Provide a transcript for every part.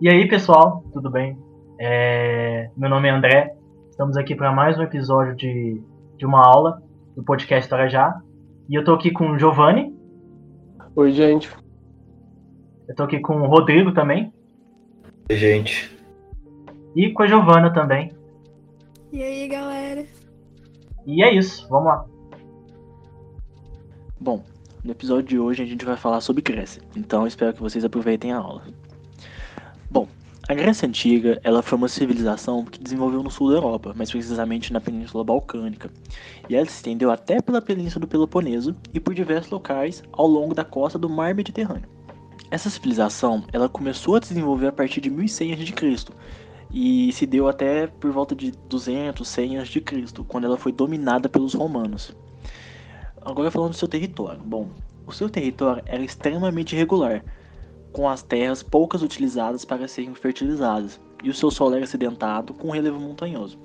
E aí, pessoal, tudo bem? É... Meu nome é André. Estamos aqui para mais um episódio de, de uma aula do podcast História Já. E eu tô aqui com o Giovanni. Oi, gente. Eu tô aqui com o Rodrigo também. Oi, gente. E com a Giovana também. E aí, galera? E é isso, vamos lá. Bom, no episódio de hoje a gente vai falar sobre Grécia, então espero que vocês aproveitem a aula. Bom, a Grécia Antiga ela foi uma civilização que desenvolveu no sul da Europa, mais precisamente na Península Balcânica, e ela se estendeu até pela Península do Peloponeso e por diversos locais ao longo da costa do Mar Mediterrâneo. Essa civilização ela começou a desenvolver a partir de 1100 a.C. e se deu até por volta de 200, 100 a.C., quando ela foi dominada pelos romanos. Agora falando do seu território. Bom, o seu território era extremamente irregular, com as terras poucas utilizadas para serem fertilizadas, e o seu solo era acidentado com relevo montanhoso.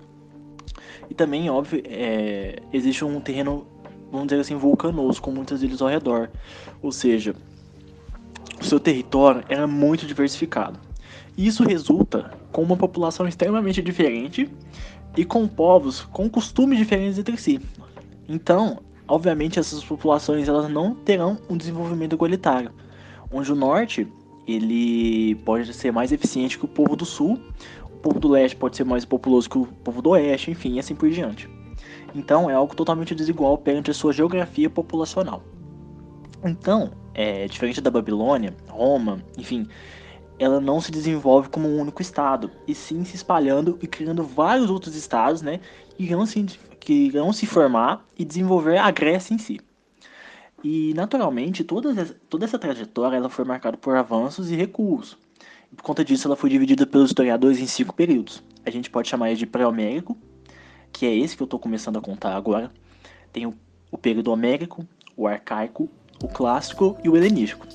E também, óbvio, é, existe um terreno, vamos dizer assim, vulcanoso, com muitas ilhas ao redor. Ou seja, o seu território era muito diversificado. Isso resulta com uma população extremamente diferente e com povos com costumes diferentes entre si. Então, obviamente essas populações elas não terão um desenvolvimento igualitário, onde o norte ele pode ser mais eficiente que o povo do sul, o povo do leste pode ser mais populoso que o povo do oeste, enfim, e assim por diante. Então é algo totalmente desigual perante a sua geografia populacional. Então, é, diferente da Babilônia, Roma, enfim, ela não se desenvolve como um único estado, e sim se espalhando e criando vários outros estados, né, que irão se, que irão se formar e desenvolver a Grécia em si. E, naturalmente, toda, toda essa trajetória ela foi marcada por avanços e recuos. E, por conta disso, ela foi dividida pelos historiadores em cinco períodos. A gente pode chamar de pré-homérico, que é esse que eu estou começando a contar agora. Tem o, o período homérico, o arcaico, o clássico e o helenístico.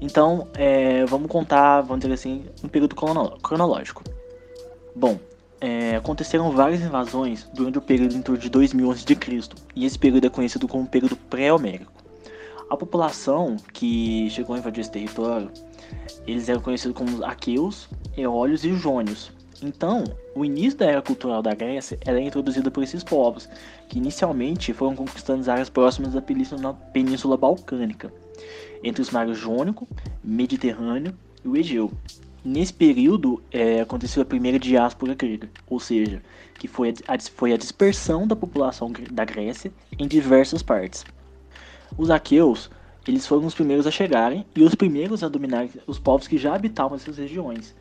Então, é, vamos contar, vamos dizer assim, um período cronológico. Bom, é, aconteceram várias invasões durante o período em torno de 2000 a.C., e esse período é conhecido como período pré-homérico. A população que chegou a invadir esse território, eles eram conhecidos como aqueus, eólios e jônios. Então, o início da era cultural da Grécia era introduzido por esses povos, que inicialmente foram conquistando as áreas próximas da Península, Península Balcânica, entre os mares Jônico, Mediterrâneo e o Egeu. Nesse período é, aconteceu a primeira diáspora grega, ou seja, que foi a, foi a dispersão da população da Grécia em diversas partes. Os aqueus eles foram os primeiros a chegarem e os primeiros a dominar os povos que já habitavam essas regiões.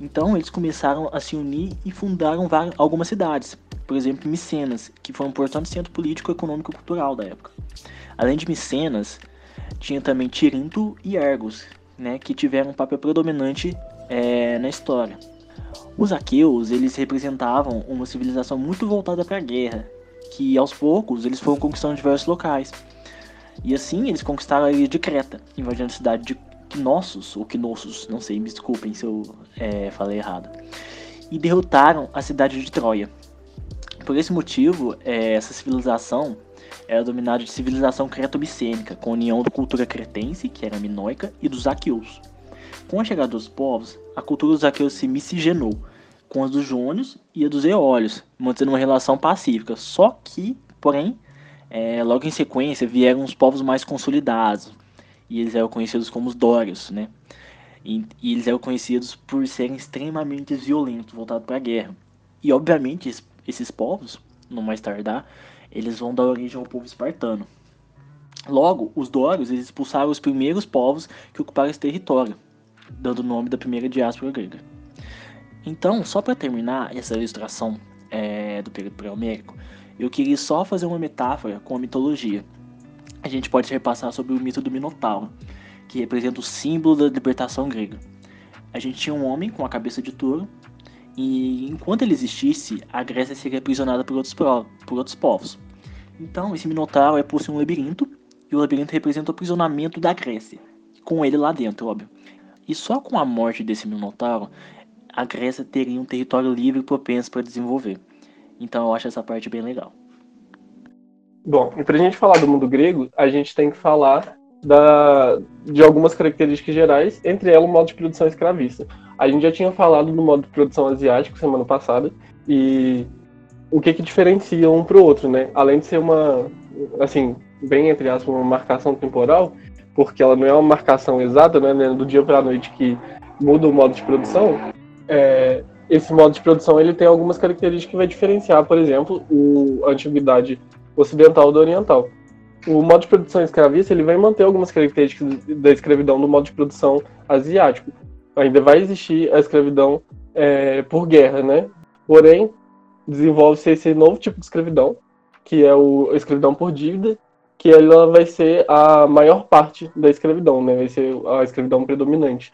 Então eles começaram a se unir e fundaram várias, algumas cidades, por exemplo Micenas, que foi um importante centro político, econômico e cultural da época. Além de Micenas, tinha também Tirinto e Argos, né, que tiveram um papel predominante é, na história. Os aqueus eles representavam uma civilização muito voltada para a guerra, que aos poucos eles foram conquistando diversos locais. E assim eles conquistaram a ilha de Creta, invadindo a cidade de Knossos, ou Knossos, não sei, me desculpem se eu é, falei errado. E derrotaram a cidade de Troia. Por esse motivo, é, essa civilização era dominada de civilização creto-micênica, com a união da cultura cretense, que era minoica, e dos aqueus. Com a chegada dos povos, a cultura dos aqueus se miscigenou com as dos jônios e a dos eólios, mantendo uma relação pacífica. Só que, porém, é, logo em sequência vieram os povos mais consolidados, e eles eram conhecidos como os Dórios, né? E, e eles eram conhecidos por serem extremamente violentos, voltados para a guerra. E obviamente esses, esses povos, no mais tardar, eles vão dar origem ao povo espartano. Logo, os Dórios eles expulsaram os primeiros povos que ocuparam esse território, dando o nome da primeira diáspora grega. Então, só para terminar essa ilustração é, do período pré-homérico, eu queria só fazer uma metáfora com a mitologia. A gente pode repassar sobre o mito do Minotauro, que representa o símbolo da libertação grega. A gente tinha um homem com a cabeça de touro, e enquanto ele existisse, a Grécia seria aprisionada por outros, por outros povos. Então, esse Minotauro é por si um labirinto, e o labirinto representa o aprisionamento da Grécia, com ele lá dentro, óbvio. E só com a morte desse Minotauro, a Grécia teria um território livre e propenso para desenvolver. Então eu acho essa parte bem legal. Bom, e para a gente falar do mundo grego, a gente tem que falar da, de algumas características gerais, entre elas o modo de produção escravista. A gente já tinha falado do modo de produção asiático semana passada, e o que que diferencia um para o outro, né? Além de ser uma, assim, bem entre aspas, uma marcação temporal, porque ela não é uma marcação exata, né, né do dia para a noite que muda o modo de produção, é, esse modo de produção ele tem algumas características que vai diferenciar, por exemplo, o, a antiguidade ocidental do oriental. O modo de produção escravista ele vai manter algumas características da escravidão do modo de produção asiático. Ainda vai existir a escravidão é, por guerra, né? Porém, desenvolve-se esse novo tipo de escravidão, que é o, a escravidão por dívida, que ela vai ser a maior parte da escravidão, né? Vai ser a escravidão predominante.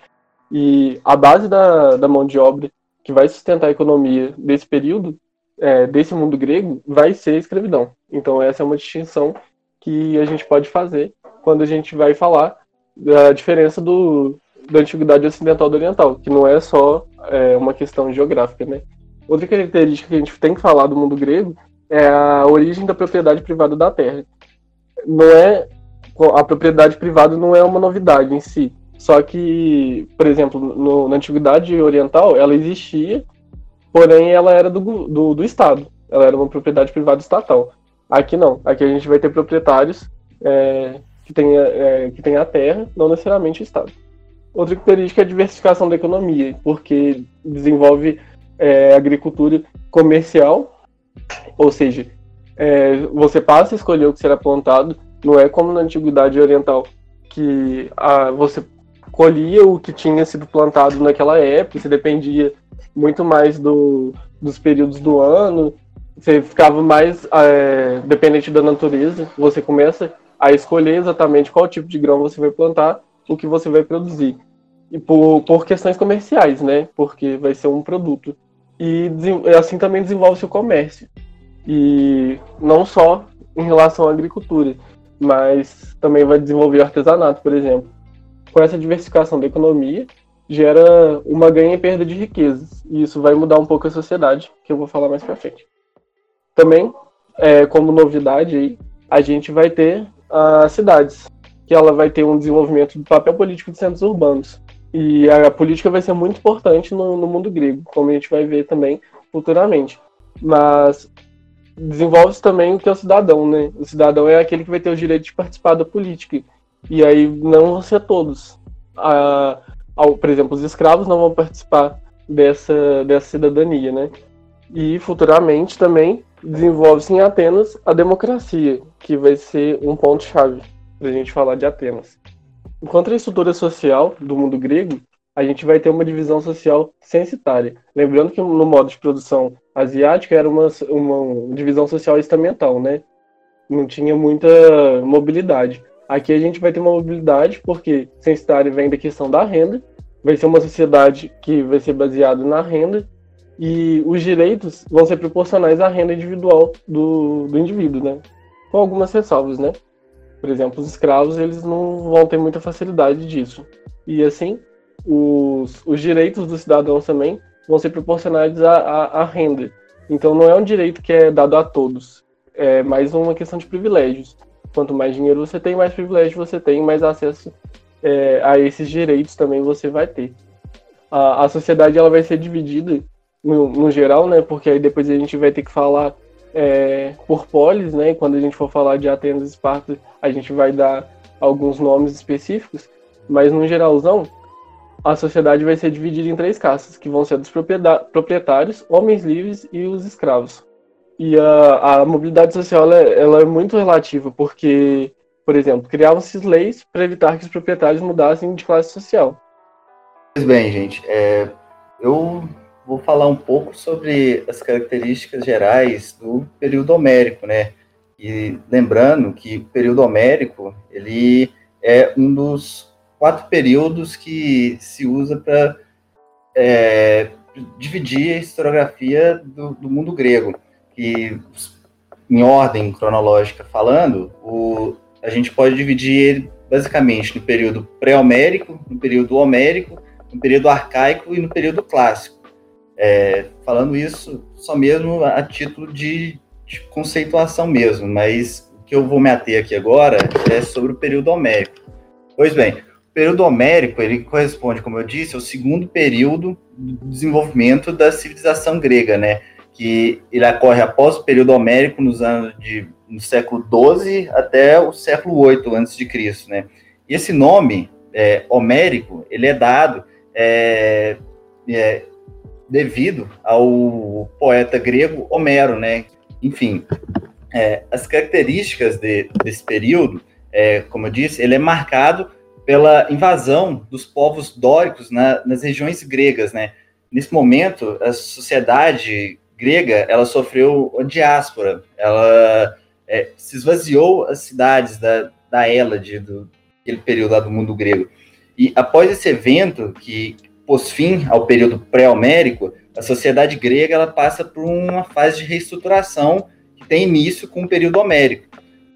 E a base da, da mão de obra que vai sustentar a economia desse período, é, desse mundo grego, vai ser a escravidão. Então essa é uma distinção que a gente pode fazer quando a gente vai falar da diferença do, da antiguidade ocidental do oriental, que não é só é, uma questão geográfica, né? Outra característica que a gente tem que falar do mundo grego é a origem da propriedade privada da terra. Não é a propriedade privada não é uma novidade em si, só que, por exemplo, no, na antiguidade oriental, ela existia, porém ela era do, do, do Estado. Ela era uma propriedade privada estatal. Aqui não. Aqui a gente vai ter proprietários é, que têm é, que tem a terra, não necessariamente o Estado. Outra característica é a diversificação da economia, porque desenvolve é, agricultura comercial, ou seja, é, você passa a escolher o que será plantado, não é como na antiguidade oriental, que a, você colhia o que tinha sido plantado naquela época, você dependia muito mais do, dos períodos do ano, você ficava mais é, dependente da natureza, você começa a escolher exatamente qual tipo de grão você vai plantar, o que você vai produzir. E por, por questões comerciais, né? Porque vai ser um produto. E assim também desenvolve-se o comércio. E não só em relação à agricultura, mas também vai desenvolver artesanato, por exemplo com essa diversificação da economia, gera uma ganha e perda de riquezas. E isso vai mudar um pouco a sociedade, que eu vou falar mais para frente. Também, é, como novidade aí, a gente vai ter as cidades, que ela vai ter um desenvolvimento do papel político de centros urbanos. E a política vai ser muito importante no, no mundo grego, como a gente vai ver também futuramente. Mas desenvolve-se também o que é o cidadão, né? O cidadão é aquele que vai ter o direito de participar da política. E aí não vão ser todos. Ao, por exemplo, os escravos não vão participar dessa, dessa cidadania, né? E futuramente também desenvolve-se em Atenas a democracia, que vai ser um ponto-chave para a gente falar de Atenas. Enquanto a estrutura social do mundo grego, a gente vai ter uma divisão social censitária. Lembrando que no modo de produção asiático era uma, uma divisão social estamental, né? Não tinha muita mobilidade. Aqui a gente vai ter uma mobilidade, porque censitário vem da questão da renda, vai ser uma sociedade que vai ser baseada na renda, e os direitos vão ser proporcionais à renda individual do, do indivíduo, né? Com algumas ressalvas, né? Por exemplo, os escravos, eles não vão ter muita facilidade disso. E assim, os, os direitos dos cidadãos também vão ser proporcionais à, à, à renda. Então não é um direito que é dado a todos, é mais uma questão de privilégios quanto mais dinheiro você tem, mais privilégio você tem, mais acesso é, a esses direitos também você vai ter. A, a sociedade ela vai ser dividida no, no, geral, né? Porque aí depois a gente vai ter que falar é, por polis, né? Quando a gente for falar de Atenas e Esparta, a gente vai dar alguns nomes específicos, mas no geralzão, a sociedade vai ser dividida em três castas, que vão ser dos proprietários, homens livres e os escravos. E a, a mobilidade social ela, é, ela é muito relativa, porque, por exemplo, criavam-se leis para evitar que os proprietários mudassem de classe social. Pois bem, gente, é, eu vou falar um pouco sobre as características gerais do período homérico, né? E lembrando que o período homérico ele é um dos quatro períodos que se usa para é, dividir a historiografia do, do mundo grego que, em ordem cronológica falando, o, a gente pode dividir ele basicamente no período pré-homérico, no período homérico, no período arcaico e no período clássico. É, falando isso só mesmo a título de, de, conceituação mesmo, mas que eu vou me ater aqui agora é sobre o período homérico. Pois bem, o período homérico, ele corresponde, como eu disse, ao segundo período do desenvolvimento da civilização grega, né? Que ele ocorre após o período homérico nos anos de no século 12 até o século 8 antes de Cristo, né? E esse nome é, homérico, ele é dado é, é, devido ao poeta grego Homero, né? Enfim, é, as características de, desse período, é, como eu disse, ele é marcado pela invasão dos povos dóricos na, nas regiões gregas, né? Nesse momento, a sociedade grega, ela sofreu a diáspora, ela é, se esvaziou as cidades da, da Hélade, do aquele período lá do mundo grego. E após esse evento, que pôs fim ao período pré-homérico, a sociedade grega ela passa por uma fase de reestruturação que tem início com o período homérico.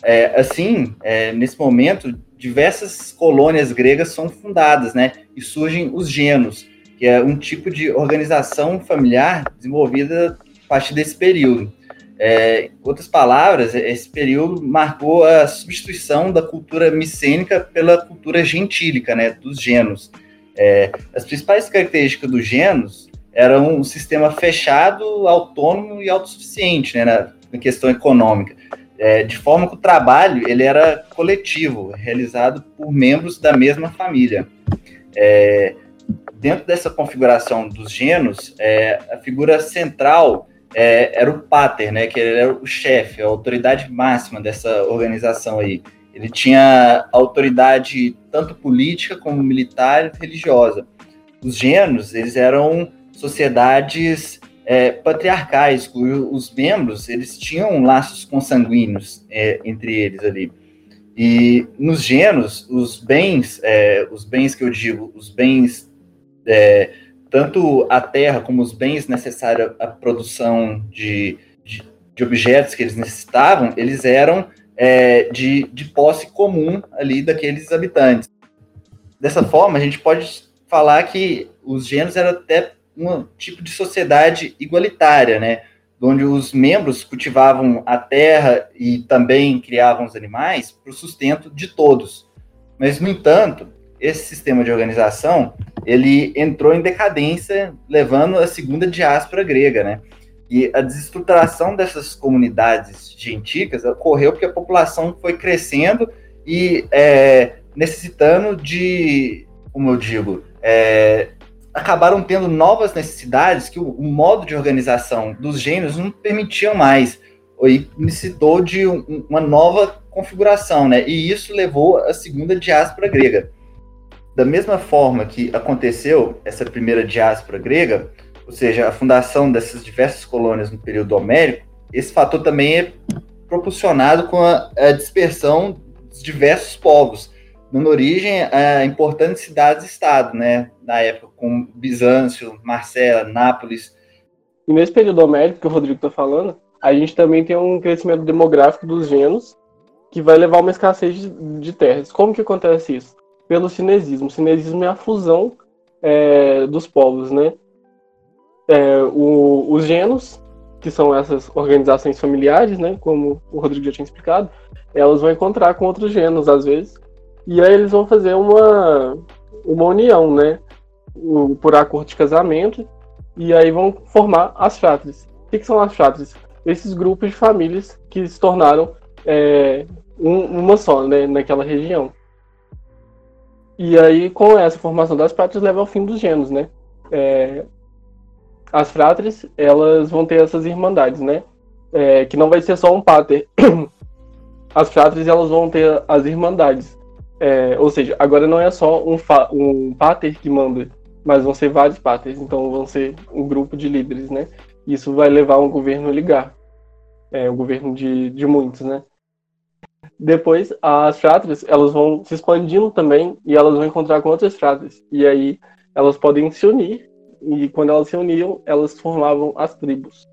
É, assim, é, nesse momento, diversas colônias gregas são fundadas, né? E surgem os genos, que é um tipo de organização familiar desenvolvida a partir desse período. É, em outras palavras, esse período marcou a substituição da cultura micênica pela cultura gentílica, né, dos genos. É, as principais características dos genos eram um sistema fechado, autônomo e autossuficiente né, na, na questão econômica, é, de forma que o trabalho ele era coletivo, realizado por membros da mesma família. É, dentro dessa configuração dos genos, é, a figura central é, era o pater, né? Que ele era o chefe, a autoridade máxima dessa organização aí. Ele tinha autoridade tanto política como militar e religiosa. Os gêneros, eles eram sociedades é, patriarcais, cujos membros eles tinham laços consanguíneos é, entre eles ali. E nos gêneros, os bens, é, os bens que eu digo, os bens é, tanto a terra como os bens necessários à produção de, de, de objetos que eles necessitavam, eles eram é, de, de posse comum ali daqueles habitantes. Dessa forma, a gente pode falar que os gêneros eram até um tipo de sociedade igualitária, né? Onde os membros cultivavam a terra e também criavam os animais para o sustento de todos. Mas, no entanto, esse sistema de organização ele entrou em decadência, levando a segunda diáspora grega, né? E a desestruturação dessas comunidades gentílicas ocorreu porque a população foi crescendo e é, necessitando de, como eu digo, é, acabaram tendo novas necessidades que o, o, modo de organização dos gênios não permitiam mais, e necessitou de um, uma nova configuração, né? E isso levou à segunda diáspora grega. Da mesma forma que aconteceu essa primeira diáspora grega, ou seja, a fundação dessas diversas colônias no período homérico, esse fator também é proporcionado com a, a dispersão dos diversos povos, dando origem a importantes cidades-estado, né, na época, como Bizâncio, Marcela, Nápoles. E nesse período homérico que o Rodrigo está falando, a gente também tem um crescimento demográfico dos genos que vai levar a uma escassez de, terras. Como que acontece isso? pelo cinesismo. O cinesismo é a fusão é, dos povos, né? É, o, os genos, que são essas organizações familiares, né? Como o Rodrigo já tinha explicado, elas vão encontrar com outros genos, às vezes, e aí eles vão fazer uma, uma união, né? Por acordo de casamento, e aí vão formar as fratras. O que, são as fratras? Esses grupos de famílias que se tornaram é, um, uma só, né? Naquela região. E aí, com essa formação das frátres, leva ao fim dos genos, né? É, as frátres, elas vão ter essas irmandades, né? É, que não vai ser só um pater. As frátres, elas vão ter as irmandades. É, ou seja, agora não é só um, um pater que manda, mas vão ser vários paters. Então, vão ser um grupo de líderes, né? Isso vai levar a um governo ligar. É, governo de, de muitos, né? Depois, as fratras, elas vão se expandindo também e elas vão encontrar com outras fratras. E aí, elas podem se unir. E quando elas se uniam, elas formavam as tribos.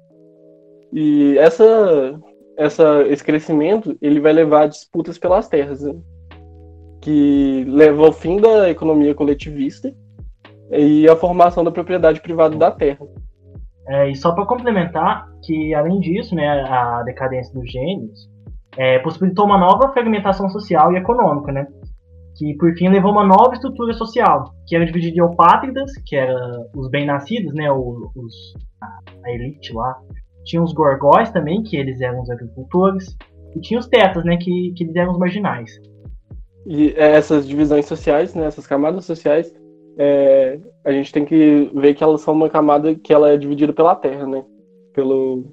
E essa, essa, esse crescimento, ele vai levar a disputas pelas terras, né? Que leva ao fim da economia coletivista e a formação da propriedade privada da terra. É, e só para complementar, que além disso, né, a decadência dos gênios, é, possibilitou uma nova fragmentação social e econômica, né? Que por fim levou uma nova estrutura social, que era dividida em eupátridas, que eram os bem-nascidos, né? Os, a elite lá. Tinha os gorgóis também, que eles eram os agricultores. E tinha os tetas, né? Que, que eles eram os marginais. E essas divisões sociais, né? Essas camadas sociais, é, a gente tem que ver que elas são uma camada que ela é dividida pela terra, né? Pelo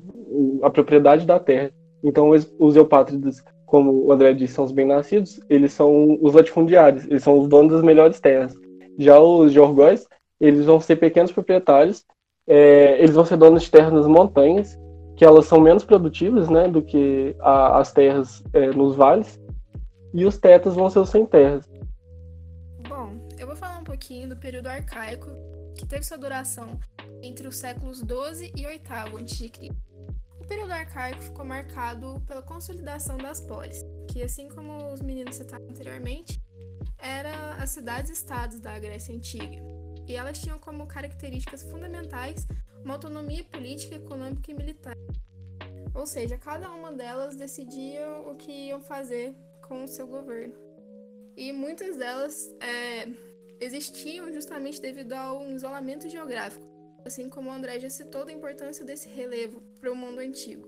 a propriedade da terra. Então, os, os eupátridas, como o André disse, são os bem-nascidos, eles são os latifundiários, eles são os donos das melhores terras. Já os jorgóis, eles vão ser pequenos proprietários, é, eles vão ser donos de terras nas montanhas, que elas são menos produtivas né, do que a, as terras é, nos vales, e os tetas vão ser os sem terras. Bom, eu vou falar um pouquinho do período arcaico, que teve sua duração entre os séculos 12 e 8 a.C. O período arcaico ficou marcado pela consolidação das polis, que, assim como os meninos citaram anteriormente, eram as cidades-estados da Grécia Antiga, e elas tinham como características fundamentais uma autonomia política, econômica e militar. Ou seja, cada uma delas decidia o que iam fazer com o seu governo. E muitas delas é, existiam justamente devido ao isolamento geográfico assim como o André já citou da importância desse relevo para o mundo antigo.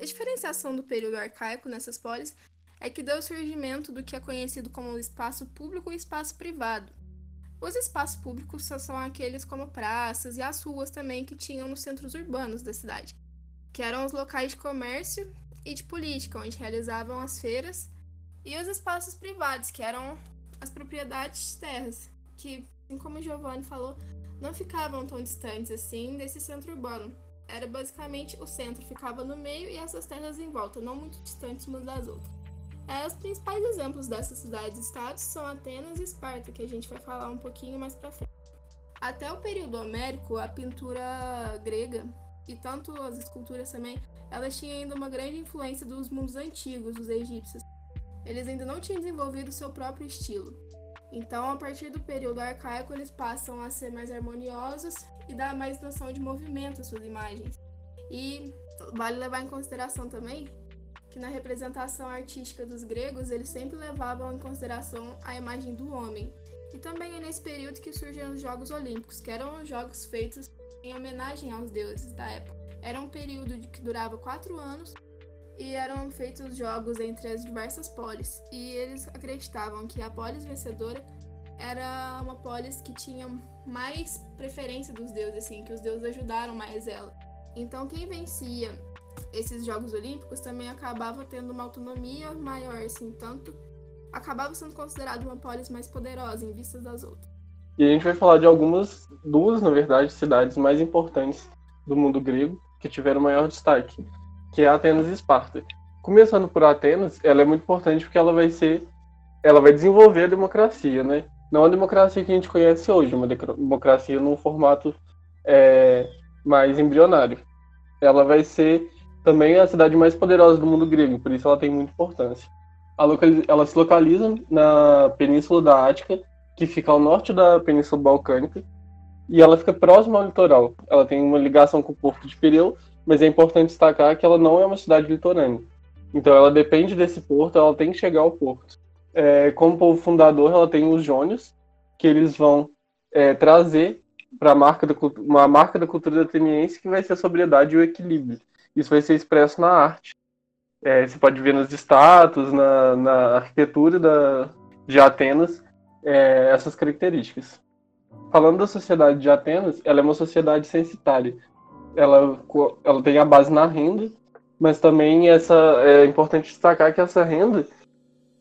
A diferenciação do período arcaico nessas polis é que deu o surgimento do que é conhecido como espaço público e espaço privado. Os espaços públicos são aqueles como praças e as ruas também que tinham nos centros urbanos da cidade, que eram os locais de comércio e de política, onde realizavam as feiras, e os espaços privados, que eram as propriedades de terras, que, assim como o Giovanni falou, não ficavam tão distantes assim desse centro urbano. Era basicamente o centro ficava no meio e essas terras em volta, não muito distantes umas das outras. É, os principais exemplos dessas cidades-estados são Atenas e Esparta, que a gente vai falar um pouquinho mais para frente. Até o período homérico, a pintura grega e tanto as esculturas também, elas tinham ainda uma grande influência dos mundos antigos, dos egípcios. Eles ainda não tinham desenvolvido seu próprio estilo. Então, a partir do período arcaico, eles passam a ser mais harmoniosos e dar mais noção de movimento às suas imagens. E vale levar em consideração também que na representação artística dos gregos, eles sempre levavam em consideração a imagem do homem. E também é nesse período que surgem os Jogos Olímpicos, que eram os jogos feitos em homenagem aos deuses da época. Era um período que durava quatro anos e eram feitos jogos entre as diversas polis. E eles acreditavam que a polis vencedora era uma polis que tinha mais preferência dos deuses, assim, que os deuses ajudaram mais ela. Então, quem vencia esses Jogos Olímpicos também acabava tendo uma autonomia maior, assim, tanto acabava sendo considerado uma polis mais poderosa em vista das outras. E a gente vai falar de algumas, duas, na verdade, cidades mais importantes do mundo grego que tiveram maior destaque que é Atenas e Esparta. Começando por Atenas, ela é muito importante porque ela vai ser, ela vai desenvolver a democracia, né? Não a democracia que a gente conhece hoje, uma democracia num formato é, mais embrionário. Ela vai ser também a cidade mais poderosa do mundo grego, por isso ela tem muita importância. Ela se localiza na Península da Ática, que fica ao norte da Península Balcânica, e ela fica próxima ao litoral. Ela tem uma ligação com o Porto de Pireu mas é importante destacar que ela não é uma cidade litorânea. Então ela depende desse porto, ela tem que chegar ao porto. É, como povo fundador, ela tem os jônios, que eles vão é, trazer para uma marca da cultura ateniense que vai ser a sobriedade e o equilíbrio. Isso vai ser expresso na arte. É, você pode ver nas estátuas, na, na arquitetura da, de Atenas, é, essas características. Falando da sociedade de Atenas, ela é uma sociedade censitária, ela, ela tem a base na renda, mas também essa é importante destacar que essa renda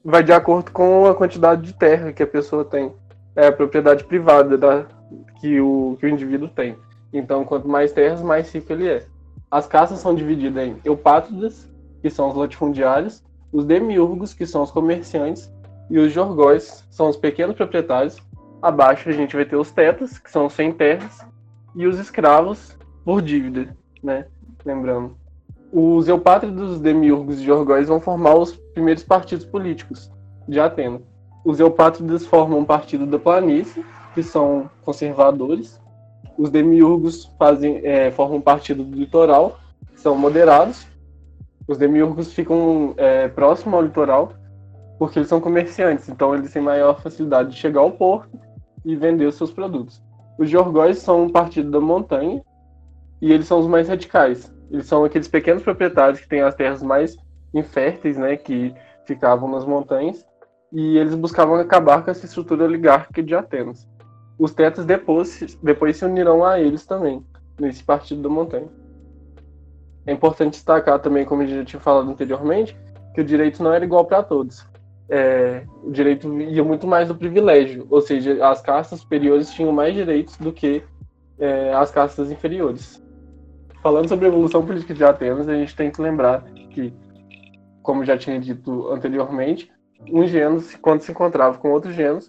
vai de acordo com a quantidade de terra que a pessoa tem, é a propriedade privada da, que, o, que o indivíduo tem. Então, quanto mais terras, mais rico ele é. As caças são divididas em eupátridas, que são os latifundiários, os demiurgos, que são os comerciantes, e os jorgóis, são os pequenos proprietários. Abaixo a gente vai ter os tetas, que são sem terras, e os escravos, por dívida, né? Lembrando. Os eupátridos, demiurgos e jorgóis vão formar os primeiros partidos políticos de Atenas. Os eupátridos formam um partido da planície, que são conservadores. Os demiurgos fazem, é, formam um partido do litoral, que são moderados. Os demiurgos ficam é, próximo ao litoral porque eles são comerciantes, então eles têm maior facilidade de chegar ao porto e vender os seus produtos. Os Jorgóis são um partido da montanha e eles são os mais radicais. Eles são aqueles pequenos proprietários que têm as terras mais inférteis, né, que ficavam nas montanhas, e eles buscavam acabar com essa estrutura oligárquica de Atenas. Os tetas depois, depois se unirão a eles também, nesse partido da montanha. É importante destacar também, como gente já tinha falado anteriormente, que o direito não era igual para todos é, o direito ia muito mais do privilégio, ou seja, as castas superiores tinham mais direitos do que é, as castas inferiores. Falando sobre a evolução política de Atenas, a gente tem que lembrar que, como já tinha dito anteriormente, um gênero, quando se encontrava com outro gênero,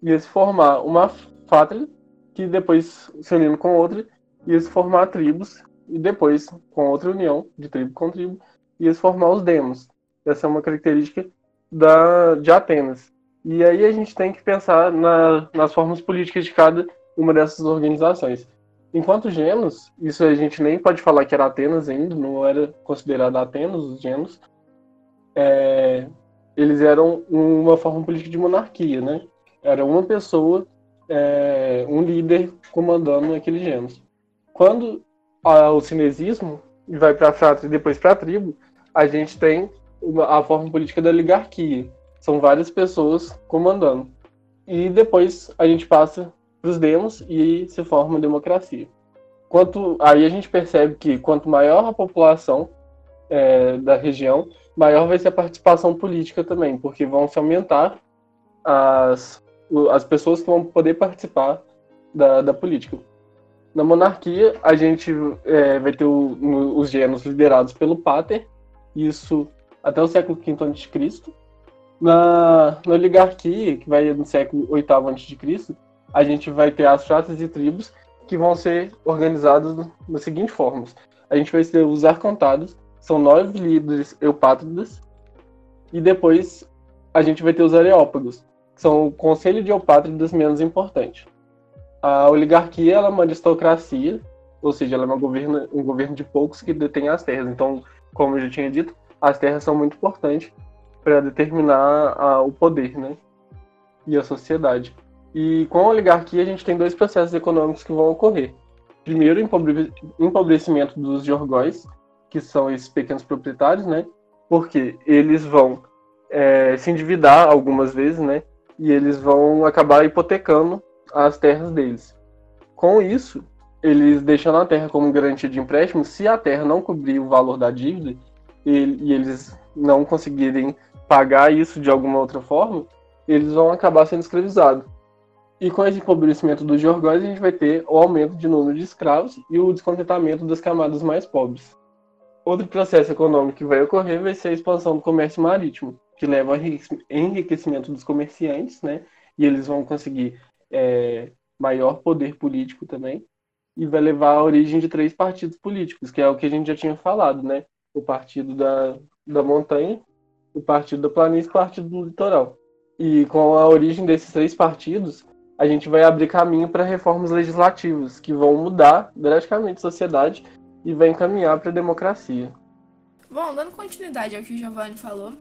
ia se formar uma pátria, que depois, se unindo com outra, ia se formar tribos, e depois, com outra união de tribo com tribo, ia se formar os demos. Essa é uma característica da, de Atenas. E aí a gente tem que pensar na, nas formas políticas de cada uma dessas organizações. Enquanto Genos, isso a gente nem pode falar que era Atenas ainda, não era considerado Atenas os Genos, é, eles eram uma forma política de monarquia, né? Era uma pessoa, é, um líder comandando aquele Genos. Quando a, o cinesismo vai para a frátria e depois para a tribo, a gente tem a forma política da oligarquia. São várias pessoas comandando. E depois a gente passa para os demos e se forma a democracia. Quanto, aí a gente percebe que quanto maior a população é, da região, maior vai ser a participação política também, porque vão se aumentar as, as pessoas que vão poder participar da, da política. Na monarquia, a gente é, vai ter o, no, os gêneros liderados pelo Pater, isso até o século V a.C. Na, na oligarquia, que vai no século VIII a.C., a gente vai ter as fratas e tribos que vão ser organizadas das seguintes formas. A gente vai ter os arcontados, são nove líderes eupátridas, e depois a gente vai ter os areópagos, que são o conselho de eupátridas menos importante. A oligarquia ela é uma aristocracia, ou seja, ela é um governo de poucos que detém as terras. Então, como eu já tinha dito, as terras são muito importantes para determinar a, o poder, né? E a sociedade. E com a oligarquia a gente tem dois processos econômicos que vão ocorrer. Primeiro, o empobrecimento dos jorgóis, que são esses pequenos proprietários, né? Porque eles vão é, se endividar algumas vezes, né? E eles vão acabar hipotecando as terras deles. Com isso, eles deixando a terra como garantia de empréstimo, se a terra não cobrir o valor da dívida, e, e eles não conseguirem pagar isso de alguma outra forma, eles vão acabar sendo escravizados. E com esse empobrecimento dos jorgóis, a gente vai ter o aumento de número de escravos e o descontentamento das camadas mais pobres. Outro processo econômico que vai ocorrer vai ser a expansão do comércio marítimo, que leva ao enriquecimento dos comerciantes, né? E eles vão conseguir é, maior poder político também, e vai levar à origem de três partidos políticos, que é o que a gente já tinha falado, né? o partido da, da montanha, o partido da planície e o partido do litoral. E com a origem desses três partidos, a gente vai abrir caminho para reformas legislativas que vão mudar drasticamente a sociedade e vai encaminhar para a democracia. Bom, dando continuidade ao que o Giovanni falou,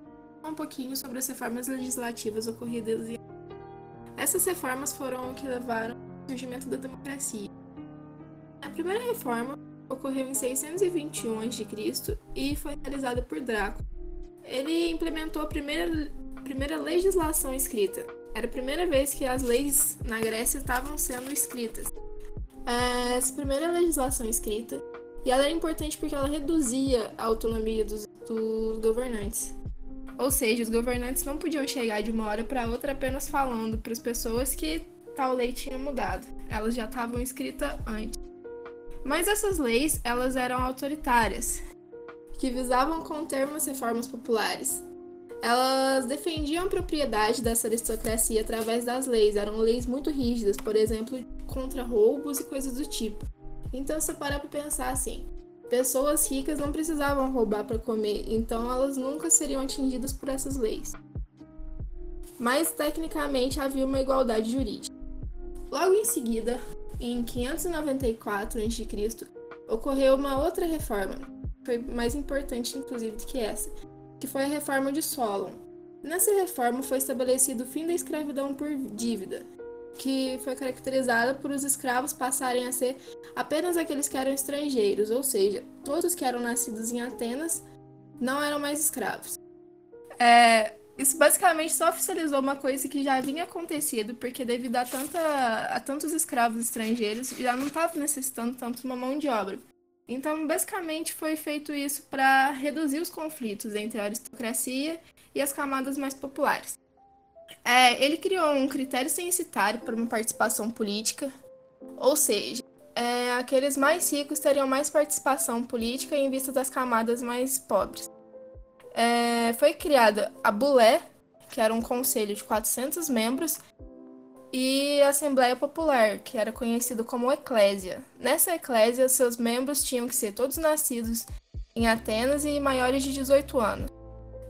um pouquinho sobre as reformas legislativas ocorridas. Essas reformas foram o que levaram ao surgimento da democracia. A primeira reforma ocorreu em 621 a.C. e foi realizada por Draco. Ele implementou a primeira, primeira legislação escrita. Era a primeira vez que as leis na Grécia estavam sendo escritas. Essa primeira legislação escrita, e ela era importante porque ela reduzia a autonomia dos, dos governantes. Ou seja, os governantes não podiam chegar de uma hora para outra apenas falando para as pessoas que tal lei tinha mudado. Elas já estavam escritas antes. Mas essas leis, elas eram autoritárias, que visavam conter umas reformas populares. Elas defendiam a propriedade dessa aristocracia através das leis, eram leis muito rígidas, por exemplo, contra roubos e coisas do tipo. Então, se parar para pensar assim, pessoas ricas não precisavam roubar para comer, então elas nunca seriam atingidas por essas leis. Mas tecnicamente havia uma igualdade jurídica. Logo em seguida, em 594 a.C., ocorreu uma outra reforma, foi mais importante, inclusive, do que essa, que foi a reforma de Solon. Nessa reforma foi estabelecido o fim da escravidão por dívida, que foi caracterizada por os escravos passarem a ser apenas aqueles que eram estrangeiros, ou seja, todos que eram nascidos em Atenas não eram mais escravos. É, isso basicamente só oficializou uma coisa que já vinha acontecido, porque devido a, tanta, a tantos escravos estrangeiros, já não estava necessitando tanto uma mão de obra. Então, basicamente, foi feito isso para reduzir os conflitos entre a aristocracia e as camadas mais populares. É, ele criou um critério censitário para uma participação política, ou seja, é, aqueles mais ricos teriam mais participação política em vista das camadas mais pobres. É, foi criada a Bulé, que era um conselho de 400 membros, e a Assembleia Popular, que era conhecido como Eclésia. Nessa Eclésia, seus membros tinham que ser todos nascidos em Atenas e maiores de 18 anos.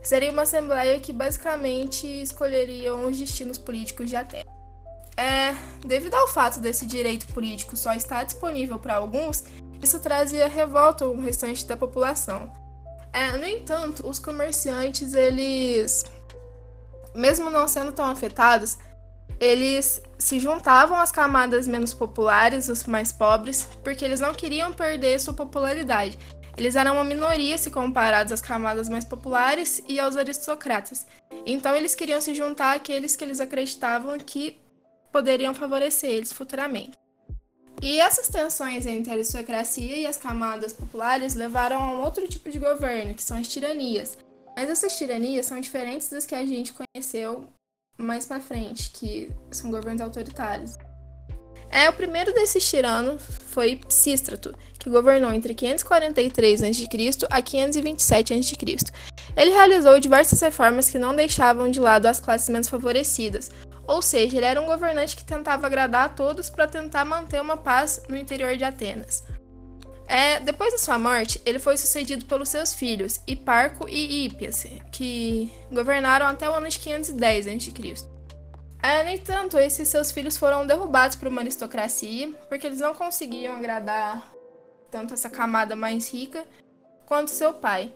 Seria uma assembleia que basicamente escolheriam os destinos políticos de Atenas. É, devido ao fato desse direito político só estar disponível para alguns, isso trazia revolta ao restante da população. É, no entanto, os comerciantes, eles, mesmo não sendo tão afetados, eles se juntavam às camadas menos populares, os mais pobres, porque eles não queriam perder sua popularidade. Eles eram uma minoria se comparados às camadas mais populares e aos aristocratas. Então eles queriam se juntar àqueles que eles acreditavam que poderiam favorecer eles futuramente. E essas tensões entre a aristocracia e as camadas populares levaram a um outro tipo de governo, que são as tiranias. Mas essas tiranias são diferentes das que a gente conheceu mais para frente, que são governos autoritários. É, o primeiro desses tiranos foi Psístrato, que governou entre 543 a.C. a 527 a.C. Ele realizou diversas reformas que não deixavam de lado as classes menos favorecidas, ou seja, ele era um governante que tentava agradar a todos para tentar manter uma paz no interior de Atenas. É, depois da sua morte, ele foi sucedido pelos seus filhos, Hiparco e Hípias, que governaram até o ano de 510 a.C. É, no entanto, esses seus filhos foram derrubados por uma aristocracia, porque eles não conseguiam agradar tanto essa camada mais rica quanto seu pai.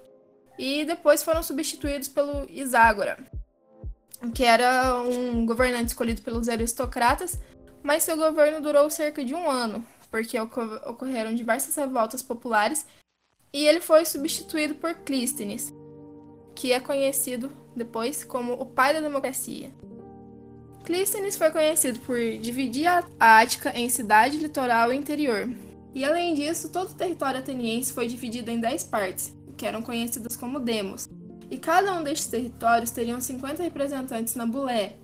E depois foram substituídos pelo Iságora, que era um governante escolhido pelos aristocratas, mas seu governo durou cerca de um ano, porque ocorreram diversas revoltas populares, e ele foi substituído por Clístenes, que é conhecido depois como o pai da democracia. Clístenes foi conhecido por dividir a Ática em cidade, litoral e interior. E além disso, todo o território ateniense foi dividido em 10 partes, que eram conhecidas como demos, e cada um destes territórios teriam 50 representantes na Bulé.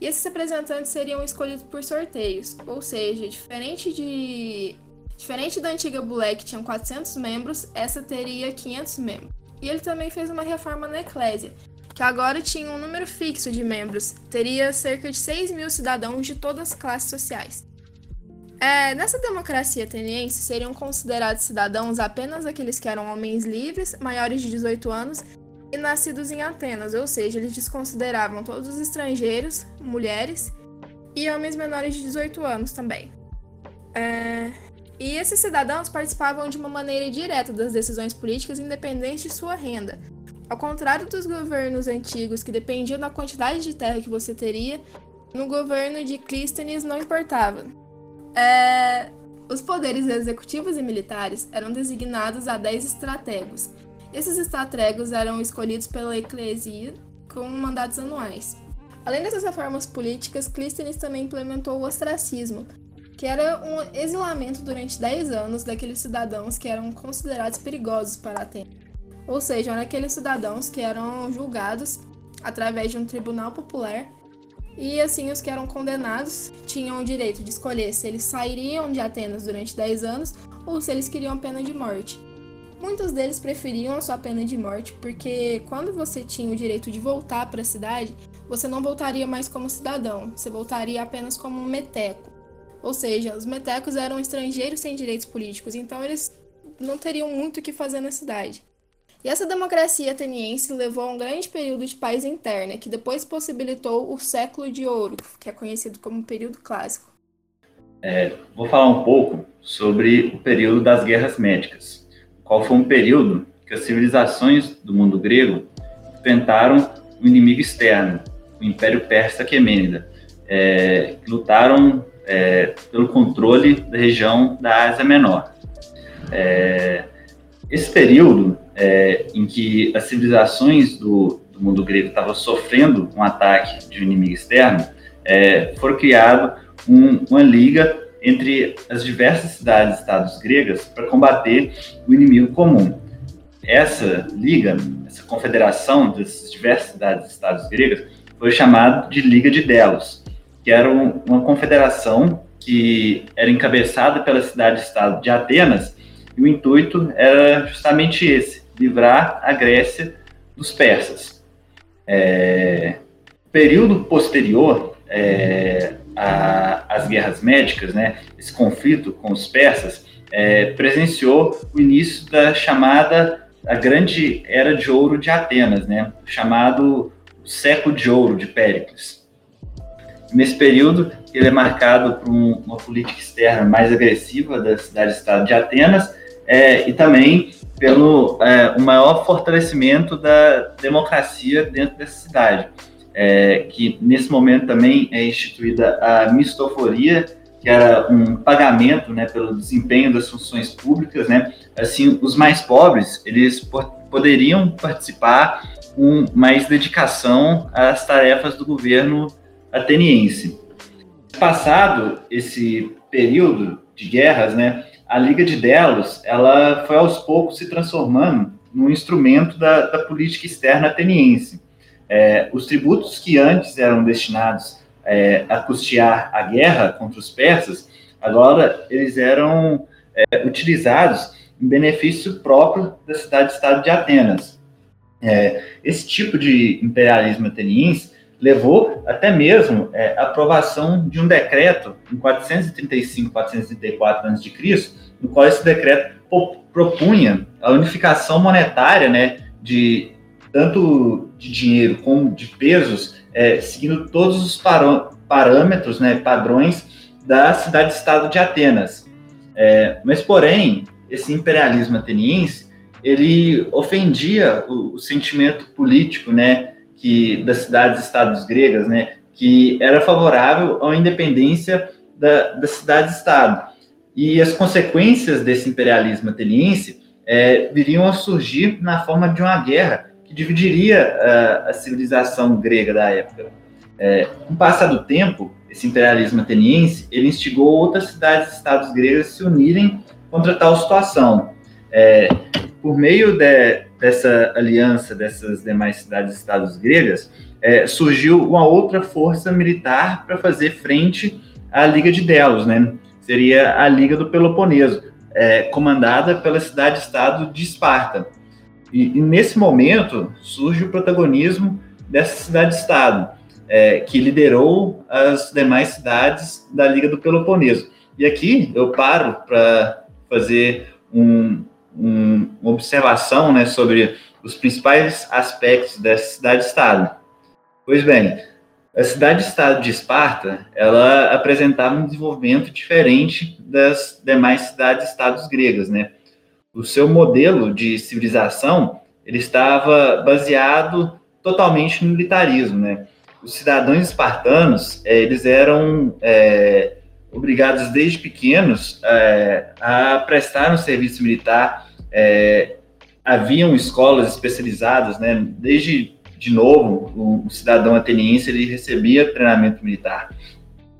E esses representantes seriam escolhidos por sorteios, ou seja, diferente de diferente da antiga Bulé que tinha 400 membros, essa teria 500 membros. E ele também fez uma reforma na Eclésia, que agora tinha um número fixo de membros, teria cerca de 6 mil cidadãos de todas as classes sociais. É, nessa democracia ateniense, seriam considerados cidadãos apenas aqueles que eram homens livres, maiores de 18 anos e nascidos em Atenas, ou seja, eles desconsideravam todos os estrangeiros, mulheres e homens menores de 18 anos também. É... E esses cidadãos participavam de uma maneira direta das decisões políticas, independente de sua renda. Ao contrário dos governos antigos, que dependiam da quantidade de terra que você teria, no governo de Clístenes não importava. É... Os poderes executivos e militares eram designados a 10 estrategos, esses estatregos eram escolhidos pela eclesia com mandatos anuais. Além dessas reformas políticas, Clístenes também implementou o ostracismo, que era um exilamento durante 10 anos daqueles cidadãos que eram considerados perigosos para Atenas. Ou seja, eram aqueles cidadãos que eram julgados através de um tribunal popular e assim os que eram condenados tinham o direito de escolher se eles sairiam de Atenas durante 10 anos ou se eles queriam pena de morte. Muitos deles preferiam a sua pena de morte porque quando você tinha o direito de voltar para a cidade, você não voltaria mais como cidadão, você voltaria apenas como um meteco. Ou seja, os metecos eram estrangeiros sem direitos políticos, então eles não teriam muito o que fazer na cidade. E essa democracia ateniense levou a um grande período de paz interna, que depois possibilitou o século de ouro, que é conhecido como período clássico. É, vou falar um pouco sobre o período das guerras médicas qual foi um período que as civilizações do mundo grego enfrentaram um inimigo externo, o Império Persa Aquemênida, é, que lutaram é, pelo controle da região da Ásia Menor. É, esse período é, em que as civilizações do, do mundo grego estavam sofrendo um ataque de um inimigo externo, é, foi criado um, uma liga entre as diversas cidades e estados gregas para combater o inimigo comum. Essa liga, essa confederação das diversas cidades e estados gregas, foi chamada de Liga de Delos, que era um, uma confederação que era encabeçada pela cidade-estado de Atenas, e o intuito era justamente esse: livrar a Grécia dos persas. É, período posterior é, às guerras médicas, né, esse conflito com os persas, é, presenciou o início da chamada a grande era de ouro de Atenas, né, chamado século de ouro de Péricles. Nesse período, ele é marcado por um, uma política externa mais agressiva da cidade-estado de Atenas é, e também pelo é, um maior fortalecimento da democracia dentro dessa cidade, é, que nesse momento também é instituída a mistoforia, que era um pagamento né, pelo desempenho das funções públicas, né? Assim, os mais pobres, eles poderiam participar com mais dedicação às tarefas do governo ateniense. Passado esse período de guerras, né, a Liga de Delos, ela foi aos poucos se transformando num instrumento da, da política externa ateniense. É, os tributos que antes eram destinados é, a custear a guerra contra os persas, agora eles eram é, utilizados em benefício próprio da cidade-estado de Atenas. É, esse tipo de imperialismo ateniense levou até mesmo é, a aprovação de um decreto em 435, 434 a.C., no qual esse decreto propunha a unificação monetária, né, de tanto de dinheiro como de pesos, é, seguindo todos os parâmetros, né, padrões da cidade-estado de Atenas. É, mas, porém, esse imperialismo ateniense, ele ofendia o, o sentimento político, né, que das cidades-estados gregas, né, que era favorável à independência da, das cidades-estado. E as consequências desse imperialismo ateniense é, viriam a surgir na forma de uma guerra dividiria a, a civilização grega da época. É, com o passar do tempo, esse imperialismo ateniense ele instigou outras cidades-estados gregas a se unirem contra tal situação. É, por meio de, dessa aliança dessas demais cidades-estados gregas, é, surgiu uma outra força militar para fazer frente à Liga de Delos, né? Seria a Liga do Peloponeso, é, comandada pela cidade-estado de Esparta. E, e, nesse momento surge o protagonismo dessa cidade-estado, é, que liderou as demais cidades da Liga do Peloponeso. E aqui eu paro para fazer um, um, uma observação né, sobre os principais aspectos dessa cidade-estado. Pois bem, a cidade-estado de Esparta, ela apresentava um desenvolvimento diferente das demais cidades-estados gregas, né? O seu modelo de civilização, ele estava baseado totalmente no militarismo, né? Os cidadãos espartanos, é, eles eram é, obrigados desde pequenos é, a prestar um serviço militar é, haviam escolas especializadas, né? Desde de novo, o, o cidadão ateniense ele recebia treinamento militar.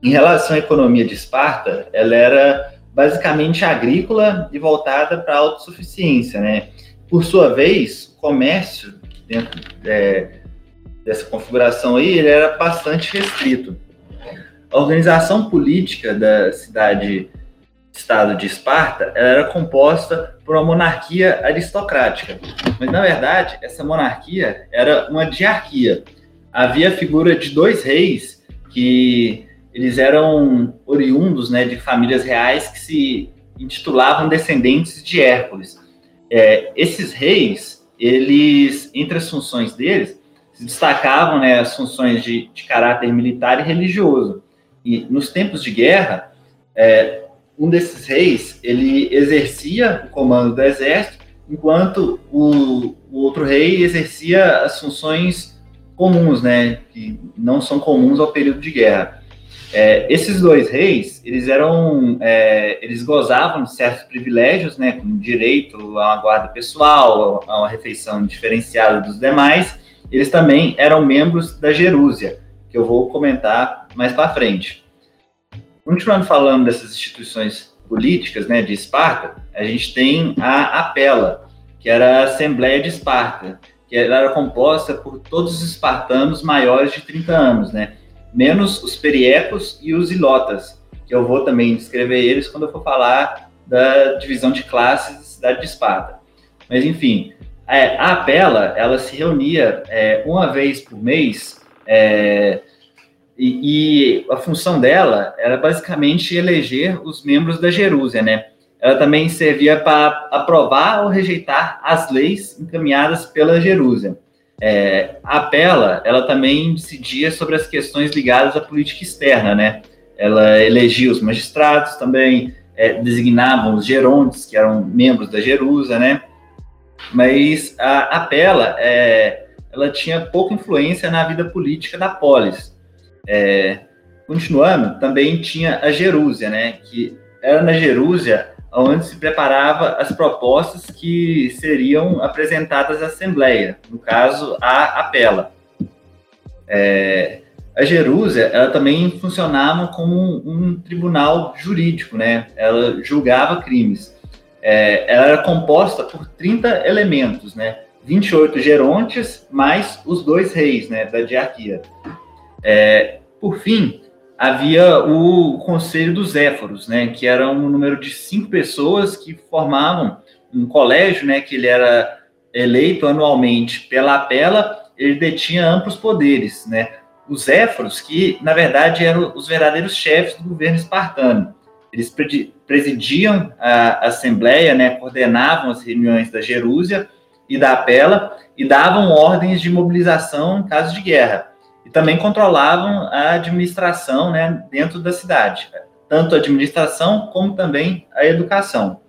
Em relação à economia de Esparta, ela era basicamente agrícola e voltada para a autossuficiência, né? Por sua vez, o comércio dentro é, dessa configuração aí, ele era bastante restrito. A organização política da cidade Estado de Esparta era composta por uma monarquia aristocrática. Mas, na verdade, essa monarquia era uma diarquia. Havia a figura de dois reis que eles eram oriundos né, de famílias reais que se intitulavam descendentes de Hércules. É, esses reis, eles, entre as funções deles, se destacavam né, as funções de, de caráter militar e religioso. E nos tempos de guerra, é, um desses reis, ele exercia o comando do exército enquanto o, o outro rei exercia as funções comuns, né, que não são comuns ao período de guerra. É, esses dois reis, eles eram, é, eles gozavam de certos privilégios, né, como direito a uma guarda pessoal, a uma refeição diferenciada dos demais. Eles também eram membros da Jerúsia, que eu vou comentar mais para frente. Continuando falando dessas instituições políticas, né, de Esparta, a gente tem a Apela, que era a Assembleia de Esparta, que era composta por todos os espartanos maiores de 30 anos, né, menos os periecos e os ilotas, que eu vou também descrever eles quando eu for falar da divisão de classes da cidade de Esparta. Mas, enfim, é, a Apela, ela se reunia é, uma vez por mês é, e, e, a função dela era basicamente eleger os membros da Jerúsia, né? Ela também servia para aprovar ou rejeitar as leis encaminhadas pela Jerúsia. É, a Pela, ela também decidia sobre as questões ligadas à política externa, né? Ela elegia os magistrados, também é, designavam os gerontes, que eram membros da Jerusa, né? Mas a, a Pela, é, ela tinha pouca influência na vida política da polis. É, continuando, também tinha a Jerúsia, né? Que era na Jerúsia onde se preparava as propostas que seriam apresentadas à Assembleia, no caso, a Apela. É, a Jerúsia, ela também funcionava como um, um, tribunal jurídico, né? Ela julgava crimes. É, ela era composta por 30 elementos, né? 28 gerontes, mais os dois reis, né, da diarquia. É, por fim, havia o Conselho dos Éforos, né, que era um número de cinco pessoas que formavam um colégio, né, que ele era eleito anualmente pela apela, ele detinha amplos poderes, né. Os Éforos, que na verdade eram os verdadeiros chefes do governo espartano, eles presidiam a assembleia, né, coordenavam as reuniões da Jerúsia e da Apela e davam ordens de mobilização em caso de guerra e também controlavam a administração né, dentro da cidade, tanto a administração como também a educação.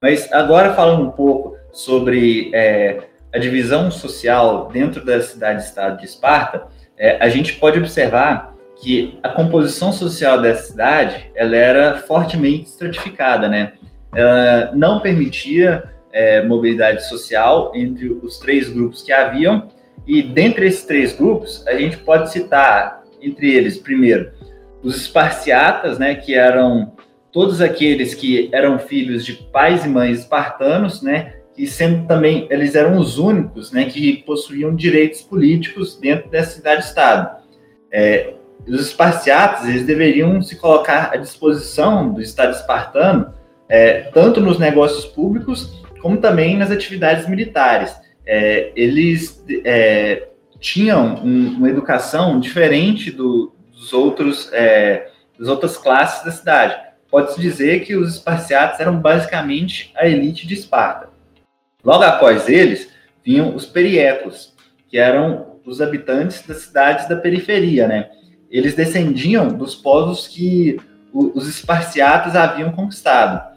Mas agora falando um pouco sobre é, a divisão social dentro da cidade-estado de Esparta, é, a gente pode observar que a composição social dessa cidade ela era fortemente estratificada, né? Ela não permitia é, mobilidade social entre os três grupos que haviam e dentre esses três grupos, a gente pode citar, entre eles, primeiro, os esparciatas, né, que eram todos aqueles que eram filhos de pais e mães espartanos, né, e sendo também, eles eram os únicos, né, que possuíam direitos políticos dentro dessa cidade-estado. É, os esparciatas, eles deveriam se colocar à disposição do Estado espartano, é, tanto nos negócios públicos, como também nas atividades militares é, eles é, tinham um, uma educação diferente do, dos outros, é, das outras classes da cidade. Pode-se dizer que os esparciatas eram basicamente a elite de Esparta. Logo após eles, vinham os periecos, que eram os habitantes das cidades da periferia, né? Eles descendiam dos povos que os esparciatas haviam conquistado.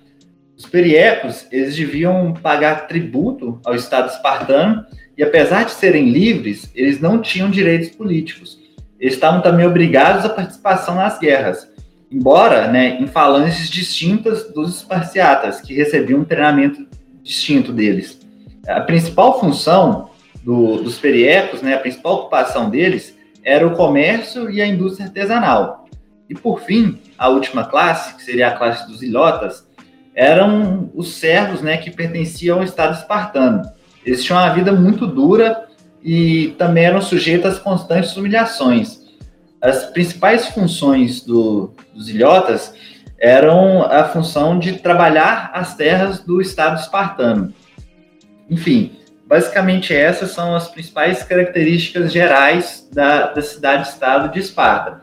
Os periecos, eles deviam pagar tributo ao Estado espartano e apesar de serem livres, eles não tinham direitos políticos. Eles estavam também obrigados à participação nas guerras, embora né, em falanges distintas dos esparciatas, que recebiam um treinamento distinto deles. A principal função do, dos periecos, né, a principal ocupação deles, era o comércio e a indústria artesanal. E por fim, a última classe, que seria a classe dos ilotas, eram os servos né, que pertenciam ao Estado espartano. Eles tinham uma vida muito dura e também eram sujeitos às constantes humilhações. As principais funções do, dos ilhotas eram a função de trabalhar as terras do Estado espartano. Enfim, basicamente essas são as principais características gerais da, da cidade-estado de Esparta.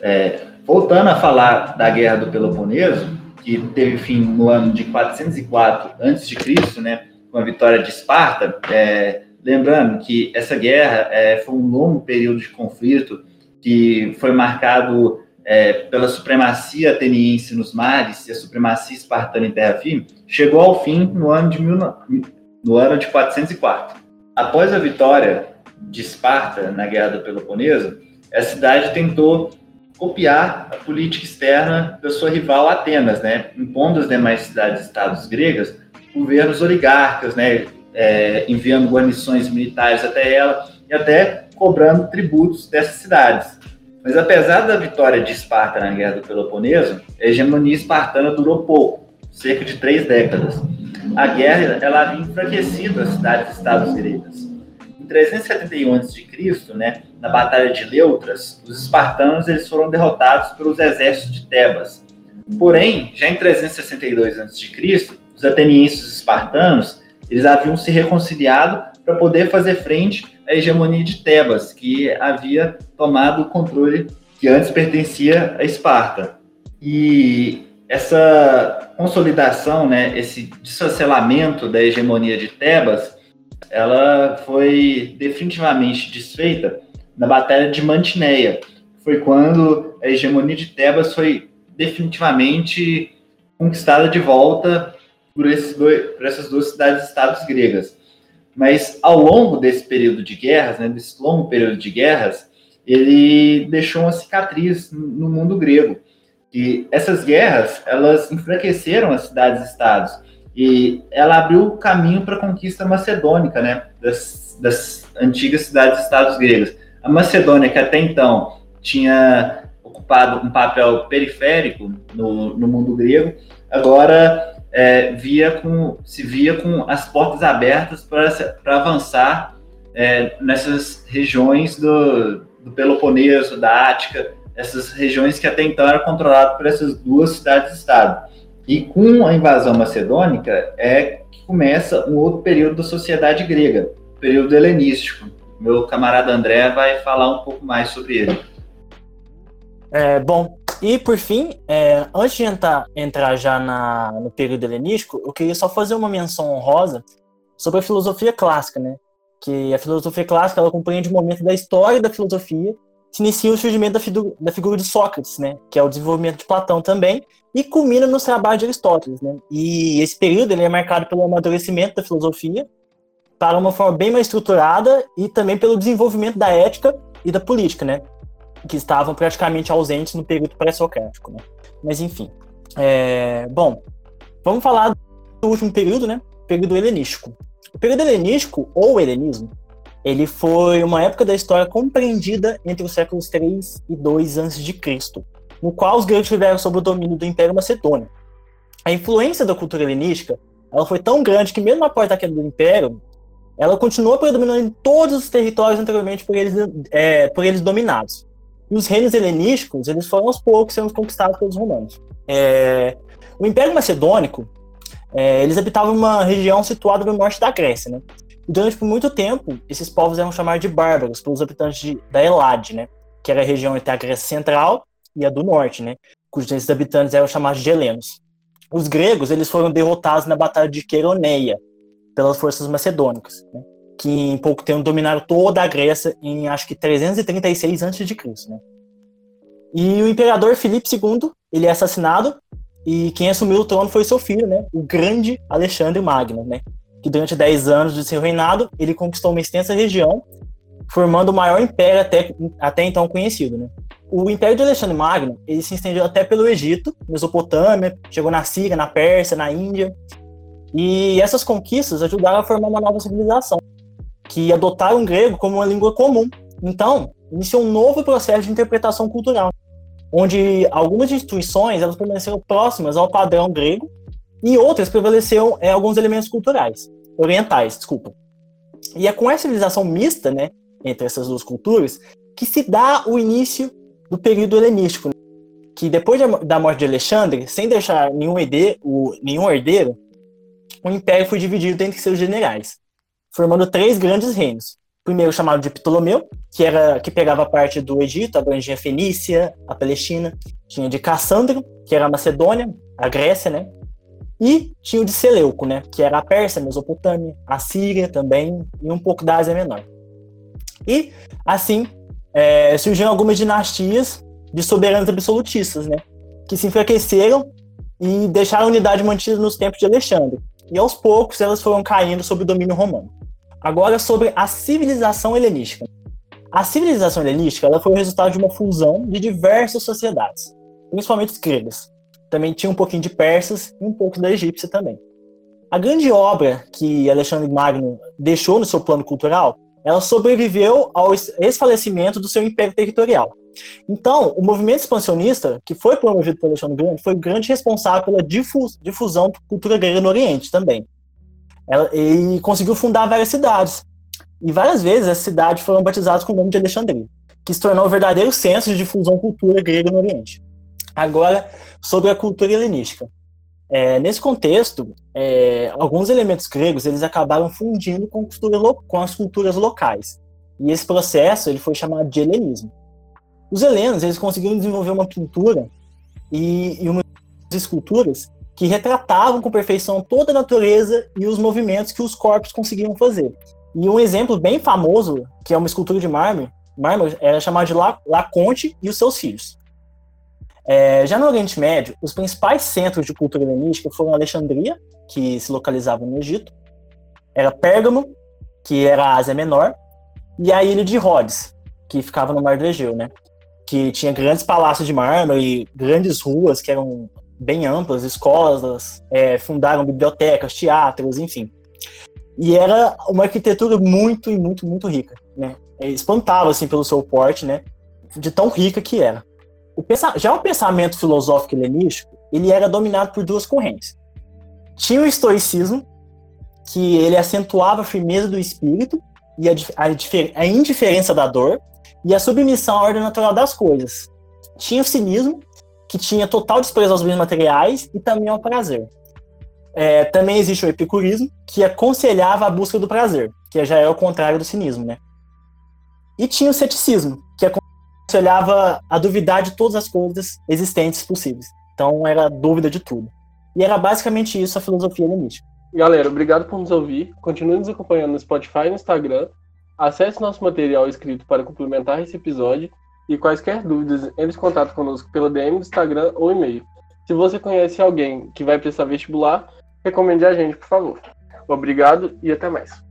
É, voltando a falar da Guerra do Peloponeso, que teve fim no ano de 404 a.C., né, com a vitória de Esparta, é, lembrando que essa guerra é, foi um longo período de conflito que foi marcado é, pela supremacia ateniense nos mares e a supremacia espartana em terra firme, chegou ao fim no ano de, mil, no ano de 404. Após a vitória de Esparta na Guerra do Peloponeso, a cidade tentou copiar a política externa da sua rival Atenas, né, impondo às demais cidades-estados gregas governos oligarcas, né, é, enviando guarnições militares até ela e até cobrando tributos dessas cidades. Mas apesar da vitória de Esparta na Guerra do Peloponeso, a hegemonia espartana durou pouco, cerca de três décadas. A guerra ela havia enfraquecido as cidades-estados gregas. Em 371 a.C., né, na Batalha de Leutras, os espartanos eles foram derrotados pelos exércitos de Tebas. Porém, já em 362 a.C., os atenienses espartanos eles haviam se reconciliado para poder fazer frente à hegemonia de Tebas, que havia tomado o controle que antes pertencia a Esparta. E essa consolidação, né, esse desfacelamento da hegemonia de Tebas, ela foi definitivamente desfeita na Batalha de Mantineia. Foi quando a hegemonia de Tebas foi definitivamente conquistada de volta por, esses dois, por essas duas cidades-estados gregas. Mas ao longo desse período de guerras, né, desse longo período de guerras, ele deixou uma cicatriz no mundo grego. E essas guerras, elas enfraqueceram as cidades-estados e ela abriu o caminho para a conquista macedônica, né, das, das antigas cidades-estados gregas. A Macedônia, que até então tinha ocupado um papel periférico no, no mundo grego, agora é, via com, se via com as portas abertas para avançar é, nessas regiões do, do, Peloponeso, da Ática, essas regiões que até então eram controladas por essas duas cidades-estado. E com a invasão macedônica é que começa um outro período da sociedade grega, o período helenístico. Meu camarada André vai falar um pouco mais sobre ele. É, bom, e por fim, é, antes de entrar, entrar já na, no período helenístico, eu queria só fazer uma menção honrosa sobre a filosofia clássica, né? Que a filosofia clássica ela compreende o momento da história da filosofia que inicia o surgimento da, da figura de Sócrates, né? Que é o desenvolvimento de Platão também e culmina nos trabalhos de Aristóteles, né? E esse período ele é marcado pelo amadurecimento da filosofia para uma forma bem mais estruturada e também pelo desenvolvimento da ética e da política, né? que estavam praticamente ausentes no período pré-socrático. Né? Mas enfim. É, bom, vamos falar do último período, né? Período helenístico. O período helenístico, ou helenismo, ele foi uma época da história compreendida entre os séculos 3 e 2 a.C., no qual os gregos tiveram sob o domínio do Império Macedônio. A influência da cultura helenística ela foi tão grande que, mesmo após a queda do Império, ela continuou predominando em todos os territórios anteriormente por eles, é, por eles dominados. E os reinos helenísticos, eles foram aos poucos sendo conquistados pelos romanos. É, o Império Macedônico, é, eles habitavam uma região situada no norte da Grécia, né? E durante muito tempo, esses povos eram chamados de bárbaros pelos habitantes de, da Elade, né? Que era a região entre a Grécia Central e a do Norte, né? Cujos habitantes eram chamados de helenos. Os gregos, eles foram derrotados na Batalha de Queroneia pelas forças macedônicas, né? que em pouco tempo dominaram toda a Grécia em acho que 336 a.C. Né? E o imperador Filipe II, ele é assassinado e quem assumiu o trono foi seu filho, né? O grande Alexandre Magno, né? Que durante 10 anos de seu reinado, ele conquistou uma extensa região, formando o maior império até, até então conhecido, né? O império de Alexandre Magno, ele se estendeu até pelo Egito, Mesopotâmia, chegou na Síria, na Pérsia, na Índia. E essas conquistas ajudaram a formar uma nova civilização, que adotaram o grego como uma língua comum. Então, iniciou um novo processo de interpretação cultural, onde algumas instituições elas permaneceram próximas ao padrão grego e outras prevaleceram é, alguns elementos culturais, orientais, desculpa. E é com essa civilização mista, né, entre essas duas culturas, que se dá o início do período helenístico, né? que depois da morte de Alexandre, sem deixar nenhum herdeiro, nenhum herdeiro, o império foi dividido entre seus generais formando três grandes reinos. primeiro chamado de Ptolomeu, que era que pegava parte do Egito, abrangia a Fenícia, a Palestina, tinha de Cassandro, que era a Macedônia, a Grécia, né? E tinha o de Seleuco, né, que era a Pérsia, a Mesopotâmia, a Síria também e um pouco da Ásia Menor. E assim é, surgiram algumas dinastias de soberanos absolutistas, né? Que se enfraqueceram e deixaram a unidade mantida nos tempos de Alexandre. E aos poucos elas foram caindo sob o domínio romano. Agora sobre a civilização helenística. A civilização helenística ela foi o resultado de uma fusão de diversas sociedades, principalmente os gregas. Também tinha um pouquinho de persas e um pouco da egípcia também. A grande obra que Alexandre Magno deixou no seu plano cultural, ela sobreviveu ao esfalecimento do seu império territorial. Então, o movimento expansionista, que foi promovido por Alexandre Grande, foi o grande responsável pela difusão da cultura grega no Oriente também. Ela, e conseguiu fundar várias cidades. E várias vezes essas cidades foram batizadas com o nome de Alexandria, que se tornou o verdadeiro centro de difusão cultura grega no Oriente. Agora, sobre a cultura helenística. É, nesse contexto, é, alguns elementos gregos eles acabaram fundindo com, com, as culturas locais. E esse processo ele foi chamado de helenismo. Os helenos eles conseguiram desenvolver uma pintura e, e umas esculturas que retratavam com perfeição toda a natureza e os movimentos que os corpos conseguiam fazer. E um exemplo bem famoso, que é uma escultura de mármore, mármore era chamada de Laconte e os seus filhos. É, já no Oriente Médio, os principais centros de cultura helenística foram Alexandria, que se localizava no Egito, era Pérgamo, que era a Ásia Menor, e a ilha de Rhodes, que ficava no Mar do Egeu, né? Que tinha grandes palácios de mármore grandes ruas que eram bem amplas, escolas, é, fundaram bibliotecas, teatros, enfim. E era uma arquitetura muito e muito, muito rica, né? Espantava, assim, pelo seu porte, né? De tão rica que era. O já o pensamento filosófico helenístico, ele era dominado por duas correntes. Tinha o estoicismo, que ele acentuava a firmeza do espírito e a, a, a indiferença da dor, e a submissão à ordem natural das coisas. Tinha o cinismo, que tinha total desprezo aos bens materiais e também ao prazer. É, também existe o epicurismo, que aconselhava a busca do prazer, que já é o contrário do cinismo, né? E tinha o ceticismo, que aconselhava a duvidar de todas as coisas existentes possíveis. Então era dúvida de tudo. E era basicamente isso a filosofia helenística. Galera, obrigado por nos ouvir. Continue nos acompanhando no Spotify e no Instagram. Acesse nosso material escrito para complementar esse episódio. E quaisquer dúvidas, entre em contato conosco pelo DM do Instagram ou e-mail. Se você conhece alguém que vai prestar vestibular, recomende a gente, por favor. Obrigado e até mais.